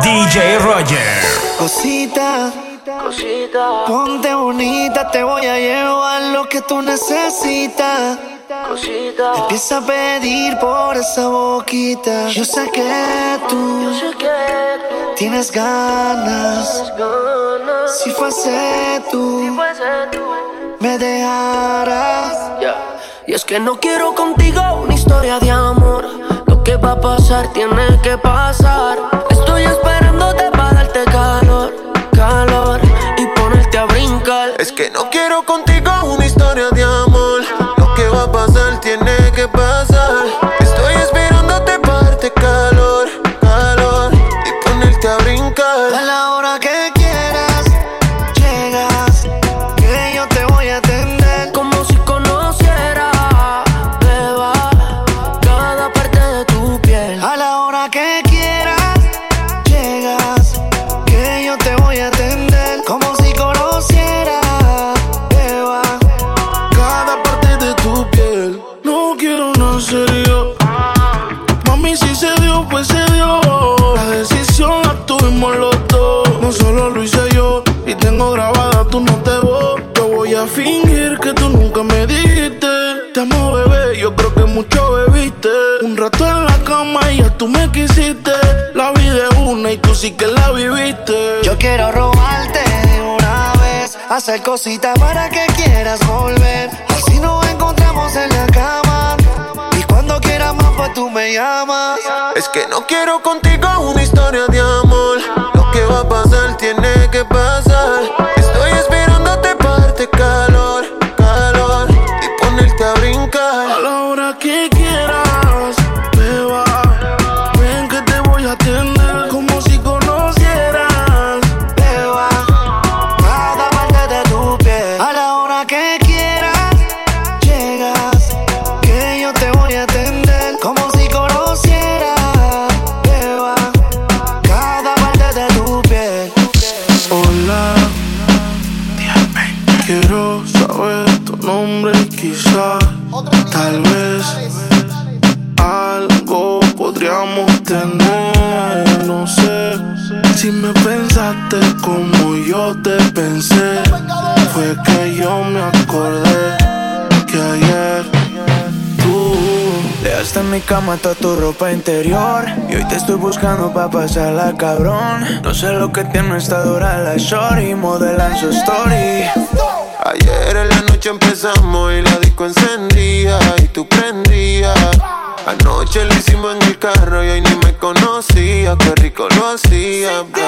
DJ Roger. Cosita, cosita, ponte bonita, te voy a llevar lo que tú necesitas. Cosita, empieza a pedir por esa boquita. Yo sé que tú, tienes ganas. Si fuese tú, me dejarás. Y es que no quiero contigo una historia de amor. Que va a pasar tiene que pasar. Estoy esperándote para darte calor, calor y ponerte a brincar. Es que cositas para que quieras volver. Así nos encontramos en la cama. Y cuando quieras más, pues tú me llamas. Es que no quiero contigo una historia de amor. Lo que va a pasar tiene que pasar. Y hoy te estoy buscando pa' pasarla, cabrón. No sé lo que tiene esta dura la shorty, modelan su story. Ayer en la noche empezamos y la disco encendía y tú prendías. Anoche lo hicimos en el carro y hoy ni me conocía, qué rico lo hacía, bebé.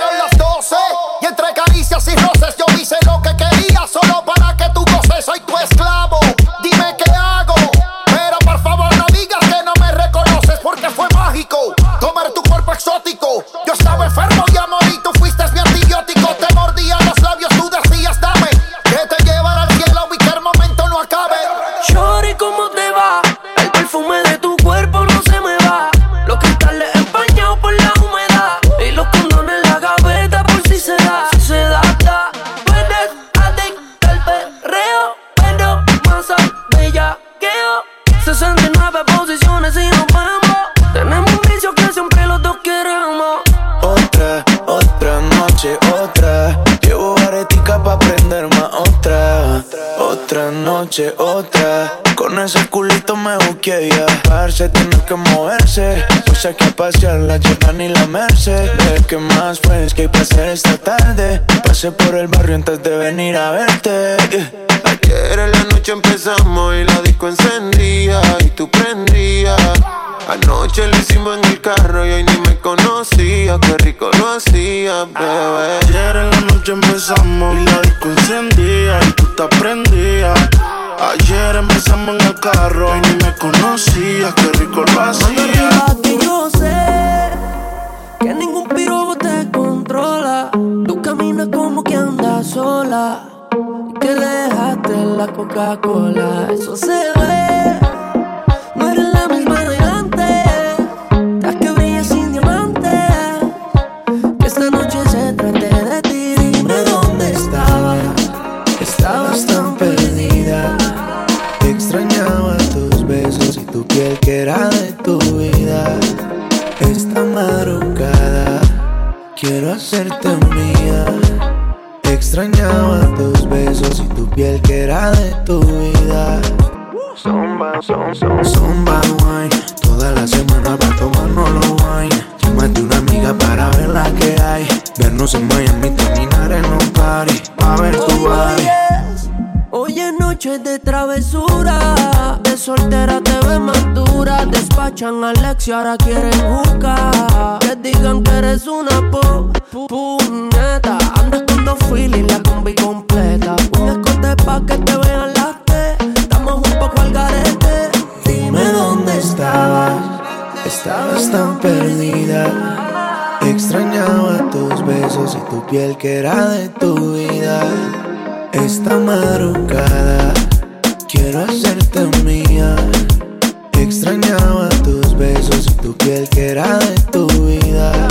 Otra noche, otra. Con ese culito me busqué ya. Parce, tiene que moverse. Pues hay que pasear la Jordan y la Merced. ¿Qué más pues que hay que hacer esta tarde? Pasé por el barrio antes de venir a verte. Ayer en la noche empezamos y la disco encendía y tú prendías. Anoche lo hicimos en el carro y hoy ni me conocía. Qué rico lo hacía, bebé. Ayer en la noche empezamos y la disco encendía y tú te prendías. Ayer empezamos en el carro y ni me conocía. Qué rico lo hacía. que yo sé que ningún pirobo te controla. Tú caminas como que andas sola. Y que dejaste la Coca-Cola. Eso se ve. No eres la misma de tu piel que era de tu vida. Esta madrugada quiero hacerte mía. Extrañaba tus besos y tu piel que era de tu vida. Zumba, zumba, zumba wine. Toda la semana para tomarnos los wine. Llámate una amiga para ver la que hay. Vernos en Miami, terminar en un party. A ver tu body. De travesura. De soltera te ves más dura. Despachan a Alex y ahora quieren jugar. Que digan que eres una po pu- puñeta. Andas con dos feelings, la combi completa. Un escote pa' que te vean las T. Estamos un poco al garete. Dime dónde estabas, estabas tan perdida. Extrañaba tus besos y tu piel que era de tu vida. Esta madrugada quiero hacerte mía. Extrañaba tus besos y tu piel que era de tu vida.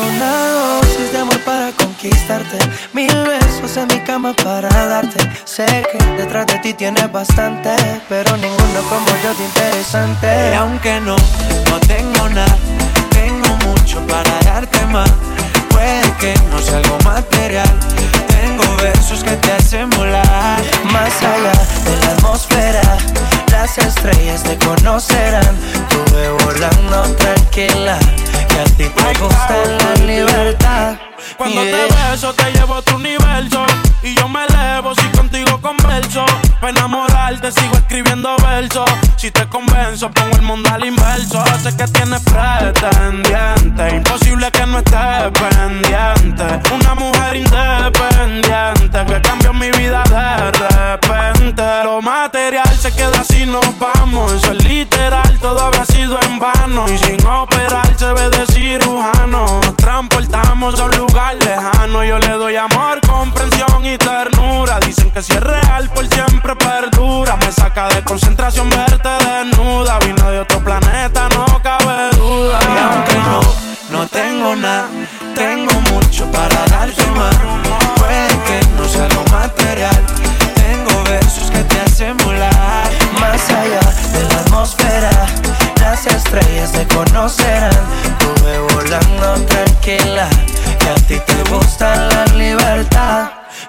Una dosis de amor para conquistarte. Mil besos en mi cama para darte. Sé que detrás de ti tienes bastante, pero ninguno como yo de interesante. Y aunque no, no tengo nada, tengo mucho para darte más. Puede que no sea algo material, tengo versos que te hacen volar. Más allá de la atmósfera, las estrellas te conocerán. Tuve volando tranquila, que a ti te gusta la libertad. Cuando Yeah. te beso te llevo a otro universo. Y yo me elevo si contigo converso. Para enamorarte sigo escribiendo versos. Si te convenzo pongo el mundo al inverso. Sé que tienes pretendiente. Imposible que no estés pendiente. Una mujer independiente. Que cambió mi vida de repente. Lo material se queda así nos vamos. Eso es literal, todo habrá sido en vano. Y sin operar se ve de cirujano. Nos transportamos a un lugar lejano Yo le doy amor, comprensión y ternura Dicen que si es real por siempre perdura Me saca de concentración verte desnuda Vino de otro planeta, no cabe duda Y aunque no, no tengo nada, tengo mucho para darte más. Puede que no sea algo material, tengo versos que te hacen volar. Más allá de la atmósfera, las estrellas te conocerán. Tuve volando tranquila,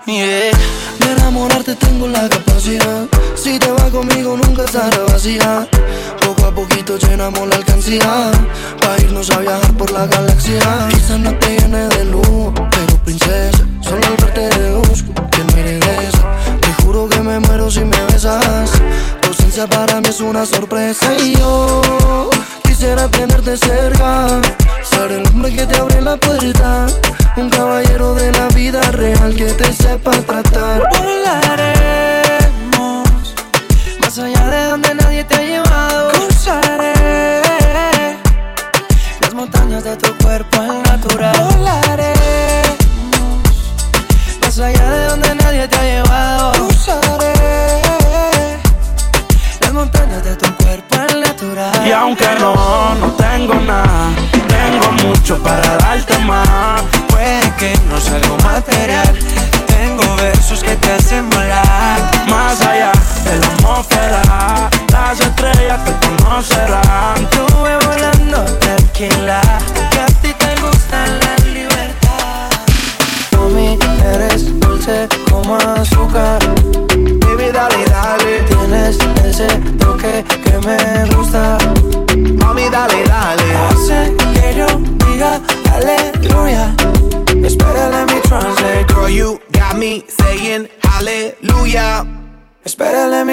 Yeah. De enamorarte tengo la capacidad. Si te vas conmigo nunca estará vacía. Poco a poquito llenamos la alcancía. Para irnos a viajar por la galaxia. Quizás no te llene de lujo, pero princesa. Solo al verte de deduzco que me regresa. Te juro que me muero si me besas. Tu ausencia para mí es una sorpresa. Y yo quisiera tenerte cerca el hombre que te abre la puerta. Un caballero de la vida real que te sepa tratar.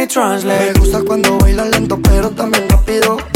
Me gusta cuando bailas lento, pero también rápido.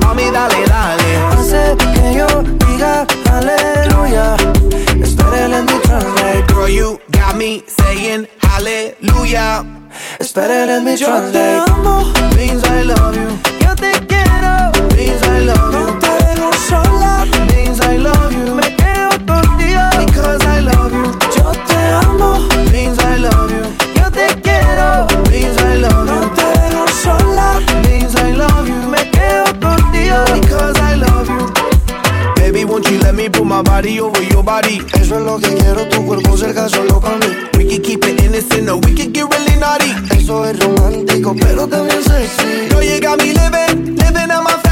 Mami, dale, dale. Hace que yo diga aleluya. Let me translate. Girl, you got me saying hallelujah. Espera, let me Yo te amo, means I love you. Yo te quiero. Means I love No you. te dejo sola. Means I love you. Me quedo contigo. Because I love you. Yo te amo. Means I love you. Yo te quiero. Means I love No you. You let me put my body over your body? Eso es lo que quiero, tu cuerpo cerca solo para mí. We can keep it innocent or we can get really naughty. Eso es romántico, pero también sexy. Girl, you got me living, living out my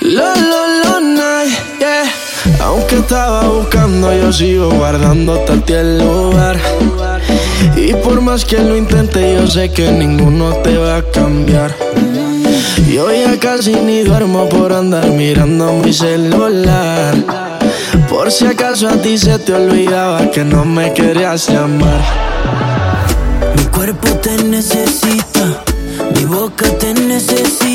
Lo, lo, lo, night, yeah. Aunque estaba buscando, yo sigo guardándote a ti el lugar. Y por más que lo intente, yo sé que ninguno te va a cambiar. Yo ya casi ni duermo por andar mirando mi celular. Por si acaso a ti se te olvidaba que no me querías llamar. Mi cuerpo te necesita, mi boca te necesita.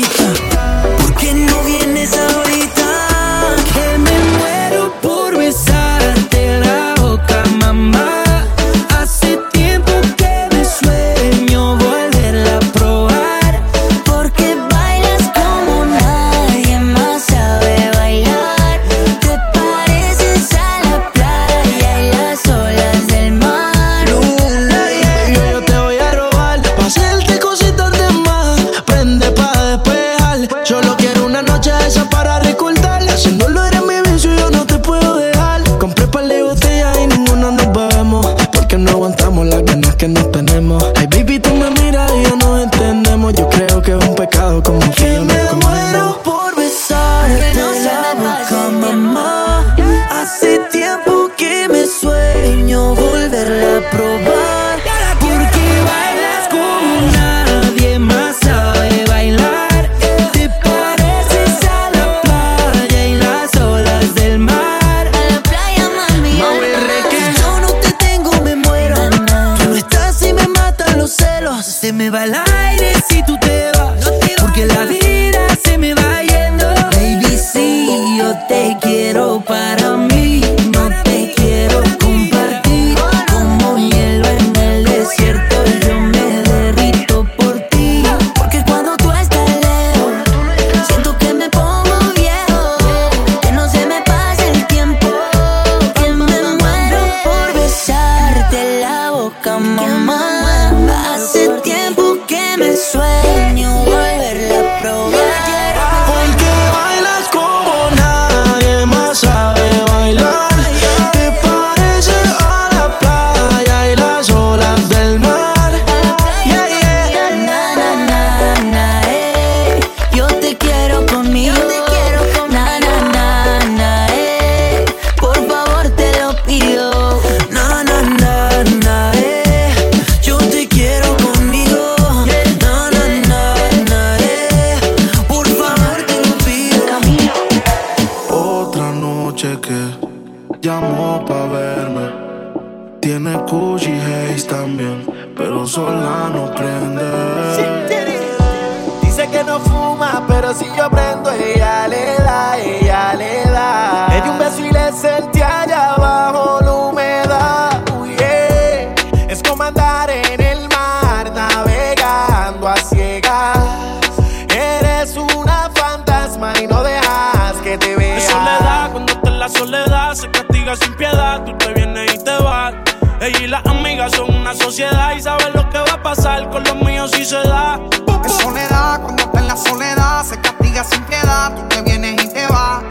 Sin piedad, tú te vienes y te vas.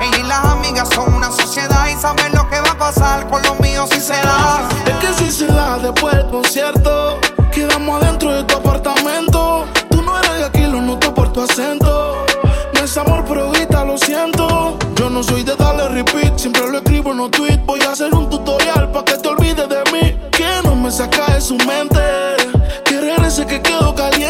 Ella y las amigas son una sociedad y saben lo que va a pasar con los míos si se da. Es que si se da después del concierto, quedamos adentro de tu apartamento. Tú no eres de aquí, lo noto por tu acento. No es amor, pero grita, lo siento. Yo no soy de darle repeat, siempre lo escribo en los tweets. Voy a hacer un tutorial para que te olvides de mí. Que no me saca de su mente. Querer ese que quedó caliente.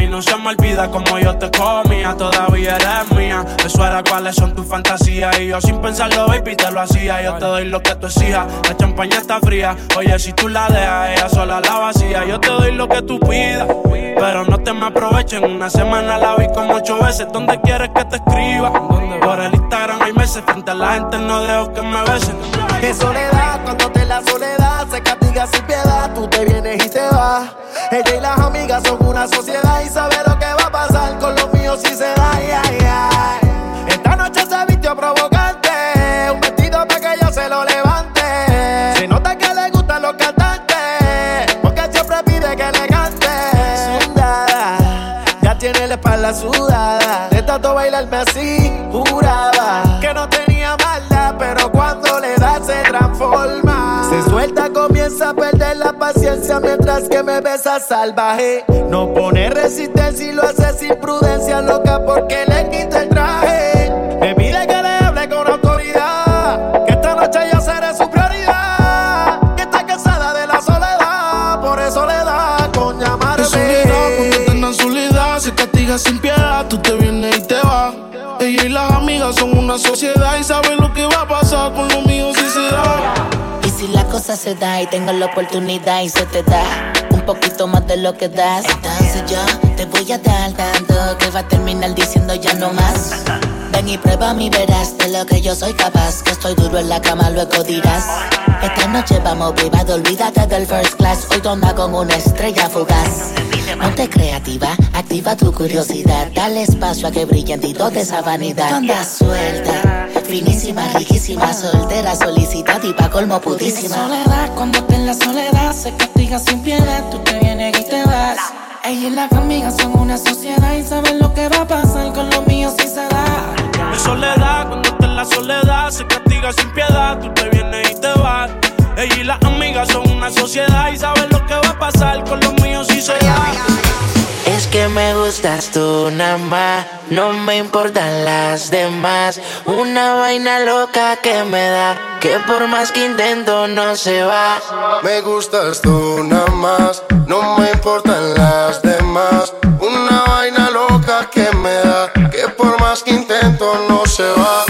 Mí no se me olvida como yo te comía, todavía eres mía. Eso era cuáles son tus fantasías. Y yo sin pensarlo, baby, te lo hacía. Yo te doy lo que tú exijas. La champaña está fría. Oye, si tú la dejas, ella sola la vacía. Yo te doy lo que tú pidas. Pero no te me aprovechen. Una semana la vi como ocho veces. ¿Dónde quieres que te escriba? Por el Instagram hay meses. Frente a la gente no dejo que me besen. Es soledad, cuando te la soledad se castiga sin piedad. Tú te vienes y te vas. Ella y las amigas son una sociedad y sabe lo que va a pasar con los míos si se da. ay, ay. Esta noche se vistió provocante, un vestido para que ella se lo levante. Se nota que le gustan los cantantes, porque siempre pide que le cante. Sudada, ya tiene la espalda sudada. De tanto bailarme así, suelta, comienza a perder la paciencia mientras que me besa salvaje. No pone resistencia y lo hace sin prudencia, loca, porque le quita el traje. Me pide que le hable con autoridad, que esta noche yo seré su prioridad. Que está cansada de la soledad, por eso le da con llamarme. Es soledad, se castiga sin piedad, tú te vienes y te vas. Ella y las amigas son una sociedad y saben lo que va a pasar con los míos si se da. Se da y tengo la oportunidad y se te da un poquito más de lo que das, entonces yo te voy a dar tanto que va a terminar diciendo ya no más. Ven y prueba mi verás de lo que yo soy capaz, que estoy duro en la cama, luego dirás. Esta noche vamos privado, olvídate del first class, hoy toma con una estrella fugaz. Ponte creativa, activa tu curiosidad, dale espacio a que brillen titos de esa vanidad. Anda suelta, finísima, riquísima, soltera, solicita y pa' colmo pudísima. Soledad, cuando está en la soledad, se castiga sin piedad, tú te vienes y te vas. Ella y las amigas son una sociedad y saben lo que va a pasar con los míos si se da. Es soledad, cuando está en la soledad, se castiga sin piedad, tú te vienes y te vas. Ella y las amigas son una sociedad y saben lo que va a pasar con los míos si se da. Es que me gustas tú nada más, no me importan las demás. Una vaina loca que me da, que por más que intento no se va. Me gustas tú nada más, no me importan las demás. Una vaina loca que me da, que por más que intento no se va.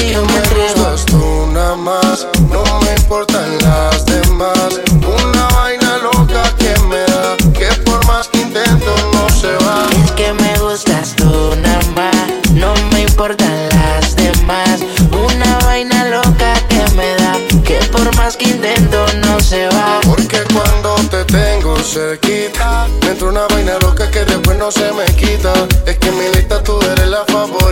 y yo me gustas tú nada más, no me importan las demás. Una vaina loca que me da, que por más que intento no se va. Es que me gustas tú nada más, no me importan las demás. Una vaina loca que me da, que por más que intento no se va. Porque cuando te tengo cerquita. Me entró una vaina loca que después no se me quita. Es que mi lista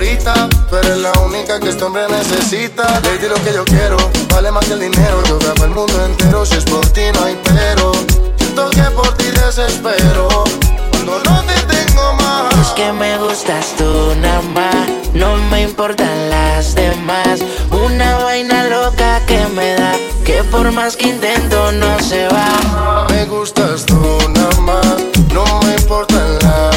Pero eres la única que este hombre necesita. Le di lo que yo quiero, vale más que el dinero. Yo grabo el mundo entero, si es por ti no hay pero. Siento que por ti desespero. Cuando no te tengo más. Es que me gustas tú nada más, no me importan las demás. Una vaina loca que me da, que por más que intento no se va. Me gustas tú nada más, no me importan las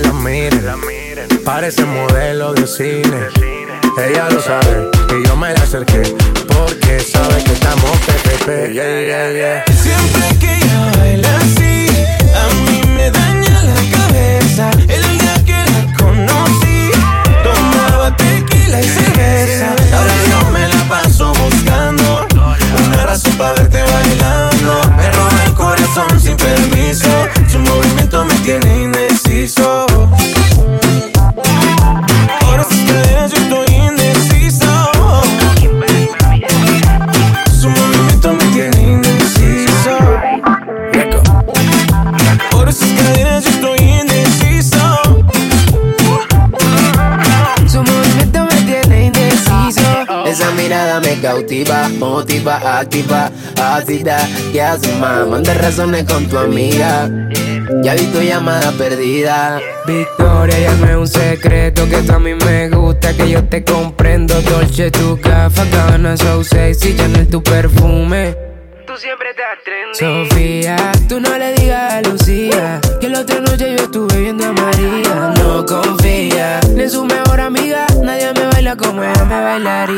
la miren, parece modelo de cine. Ella lo sabe y yo me la acerqué porque sabe que estamos PPP. Yeah, yeah, yeah. Siempre que ella baila así, Manda razones con tu amiga. Ya vi tu llamada perdida. Victoria, llame un secreto que tú a mí me gusta, que yo te comprendo. Dolce, tu gafa, Gabbana, so sexy, Chanel, tu perfume. Tú siempre estás trendy. Sofía, tú no le digas a Lucía que la otra noche yo estuve viendo a María. No confía ni en su mejor amiga, nadie me baila como ella me bailaría.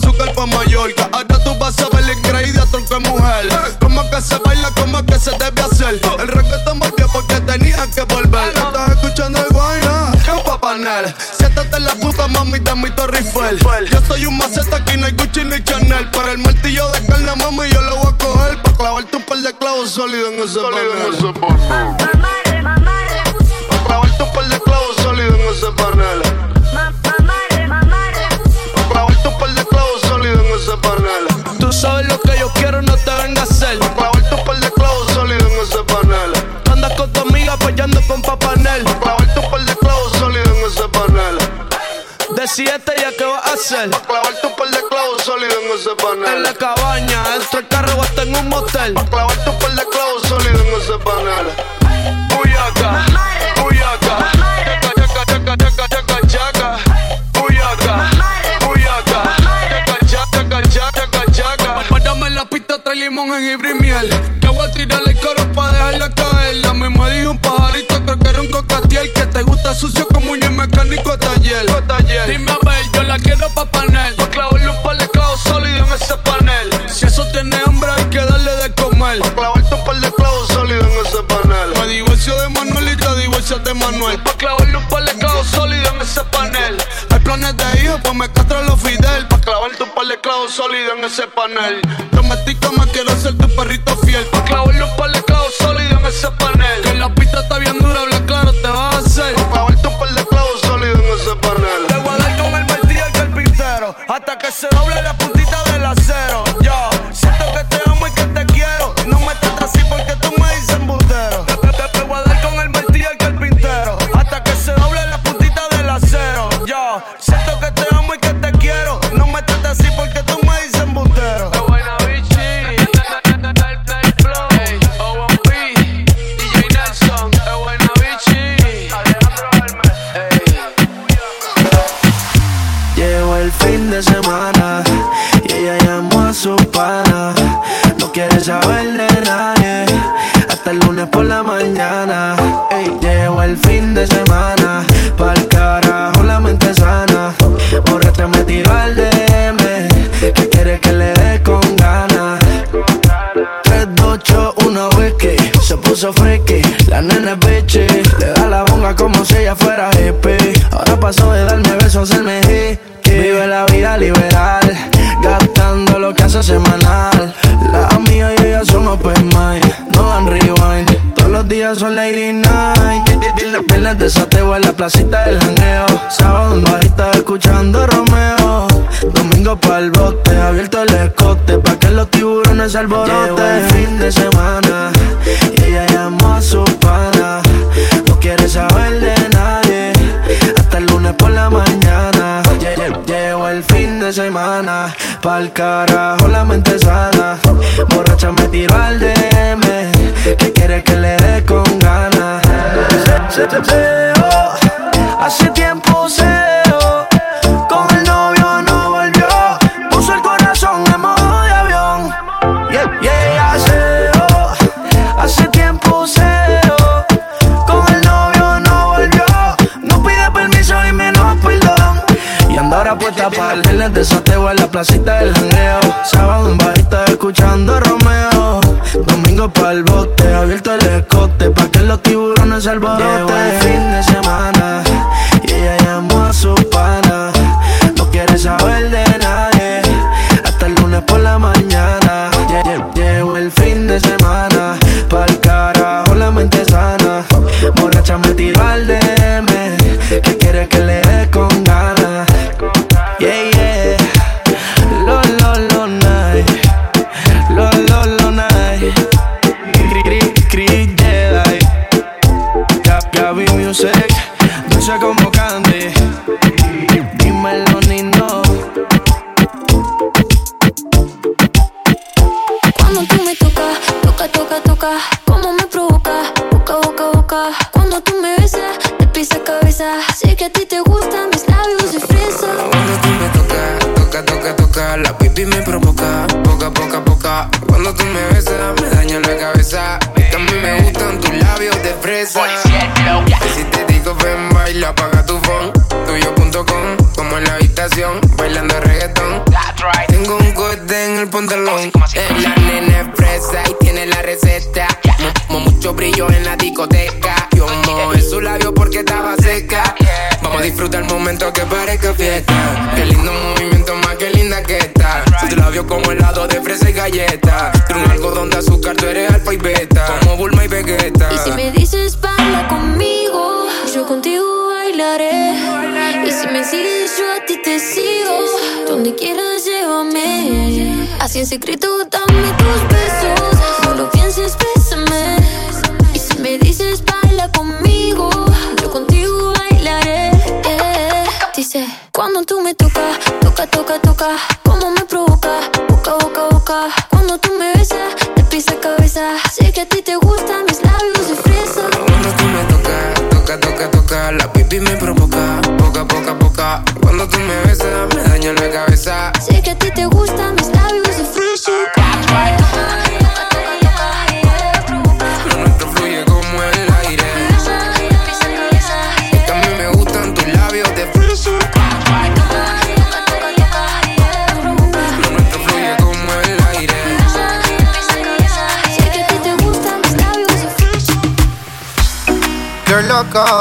Como azúcar pa' Mallorca. Ahora tú vas a ver increíble tronco de mujer. Como que se baila, como que se debe hacer. El reggaetón volvió porque tenía que volver. Estás escuchando el guayna, un papanel. Siéntate en la puta mami de mi Torre Eiffel. Yo soy un maceta, aquí no hay Gucci ni Chanel. Para el martillo de carne, mami, yo lo voy a coger. Pa' clavarte un par de clavos sólidos en ese panel. 7, ¿ya qué vas a hacer? Pa clavar tu par de clavos sólidos en ese panel. En la cabaña, dentro del carro hasta en un motel. Pa clavar tu par de clavos sólidos en ese panel. Uyaca, uyaca, chaca, chaca, chaca, chaca, chaca, uyaca, uyaca, chaca, chaca, chaca, chaca. Párame la pista, trae limón, jengibre y miel. Que voy a tirarle el coro pa' dejarla que te gusta sucio como un mecánico taller. Dime a ver, yo la quiero pa' panel. Pa' clavarle un par de clavos sólidos en ese panel. Si eso tiene hambre, hay que darle de comer. Pa' clavarte un par de clavos sólidos en ese panel. Me divorcio de Manuel y te divorcias de Manuel. Pa' clavarle un par de clavos sólidos en ese panel. Hay planes de hijo, pues me castro los Fidel. Pa' clavarte un par de clavos sólidos en ese panel. No quiere placita del janeo. Sábado en bajita escuchando Romeo. Domingo pa'l bote, abierto el escote Pa' que los tiburones se alboroten Llegó el fin de semana Y ella llamó a su pana No quiere saber de nadie Hasta el lunes por la mañana Lle- Llegó el fin de semana Pa'l carajo la mente sana Borracha me tiró al DM Que quiere que le dé con ganas Se- se- se- oh, Hace tiempo seo Con el novio no volvió. Puso el corazón en modo de avión. Yeah, yeah, seo Hace tiempo seo Con el novio no volvió. No pide permiso y menos perdón. Y anda ahora puesta para el viernes de sateo en la placita del jangueo. Sábado en bajita escuchando Romeo. Domingo para el bote, abierto el escote pa' que los tiburones se alboroten. Music. Dulce como Candy. Dímelo, Nino. Cuando tú me tocas, toca, toca, toca, como me provoca, boca, boca, boca. Cuando tú me besas, de pies a cabeza. Sé que a ti te gustan mis labios de fresa. Cuando tú me tocas, toca, toca, toca, la pipi me provoca, poca, poca, poca. Cuando tú me besas, me daña la cabeza. Mí me gustan tus labios de fresa. Tuyo.com, como en la habitación, bailando reggaetón. Tengo un corte en el pantalón. Es la nena es fresa y tiene la receta. Mo- mo- mucho brillo en la discoteca. Yo mojé su labio porque estaba seca. Vamos a disfrutar el momento que parezca fiesta. Qué lindo movimiento, más que linda que está. Tu labio como helado de fresa y galleta. Tú un algodón de azúcar, tú eres alfa y beta. Como Bulma y Vegeta. Y si me dices baila conmigo, Y si me sigues, yo a ti te sigo. Donde quieras, llévame. Así en secreto, dame tus besos. No lo pienses, bésame. Y si me dices baila conmigo, yo contigo bailaré. yeah. Dice, cuando tú me tocas, toca, toca, toca, como me provoca, boca, boca, boca. Cuando tú me besas, de pies a cabeza. Sé que a ti te gustan mis labios de fresa. Cuando tú me tocas, toca, toca, toca, la pipi me provoca. Cuando tú me besas, me daña la cabeza. Sé que a ti te gustan mis labios de fresa. Lo nuestro fluye como el aire. Es que a mí me gustan tus labios de fresa. Lo nuestro fluye como el aire. Sé que a ti te gustan mis labios de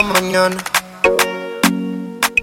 mañana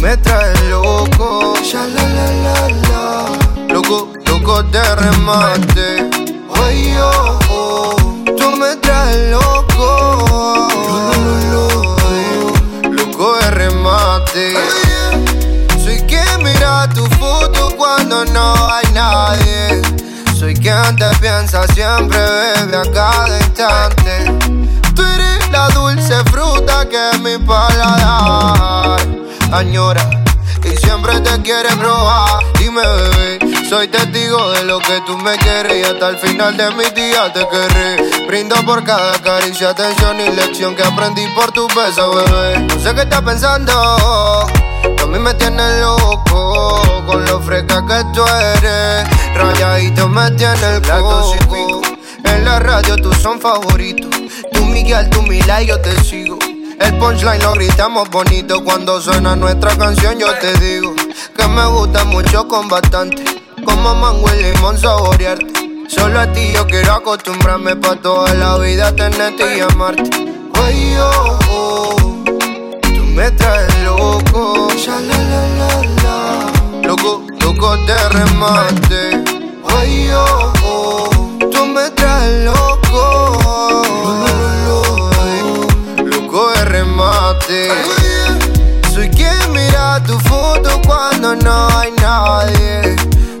Me traes loco, ya la la la la. Loco, loco de remate. Oye, oh, oh. Tú me traes loco. Loco de remate. Soy quien mira tu foto cuando no hay nadie. piensa siempre, bebe a cada instante. Tú eres la dulce fruta que mi paladar añora y siempre te quiere probar. Dime, bebé, soy testigo de lo que tú me quieres y hasta el final de mi día te querré. Brindo por cada caricia, atención y lección que aprendí por tu beso, bebé. No sé qué estás pensando, a mí me tienes loco con lo fresca que tú eres. Rayadito me tiene el coco. En la radio tú son favoritos. Tú Miguel, tú Mila y yo te sigo. El punchline lo gritamos bonito cuando suena nuestra canción. Yo te digo que me gusta mucho con bastante. Como mango y limón saborearte. Solo a ti yo quiero acostumbrarme pa' toda la vida tenerte y amarte. Oye, oh, oh, tú me traes loco. Ya. Loco, loco de remate. Oye, oh, oh, tú me traes loco. Soy quien mira tu foto cuando no hay nadie.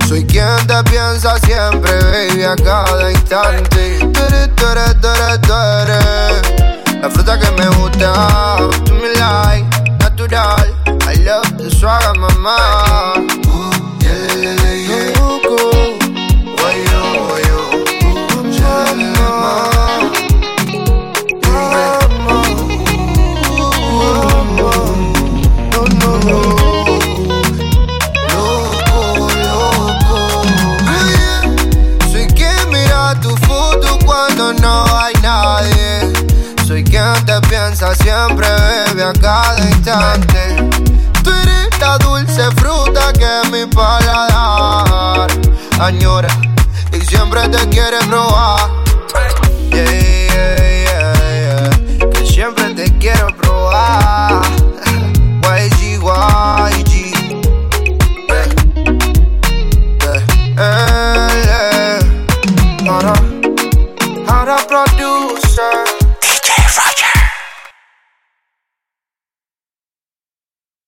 Soy quien te piensa siempre, baby, a cada instante. Tú eres, tú eres, tú eres, tú eres La fruta que me gusta. Tú me like, natural. I love the swagger, mamá. Añora y siempre te quiere probar.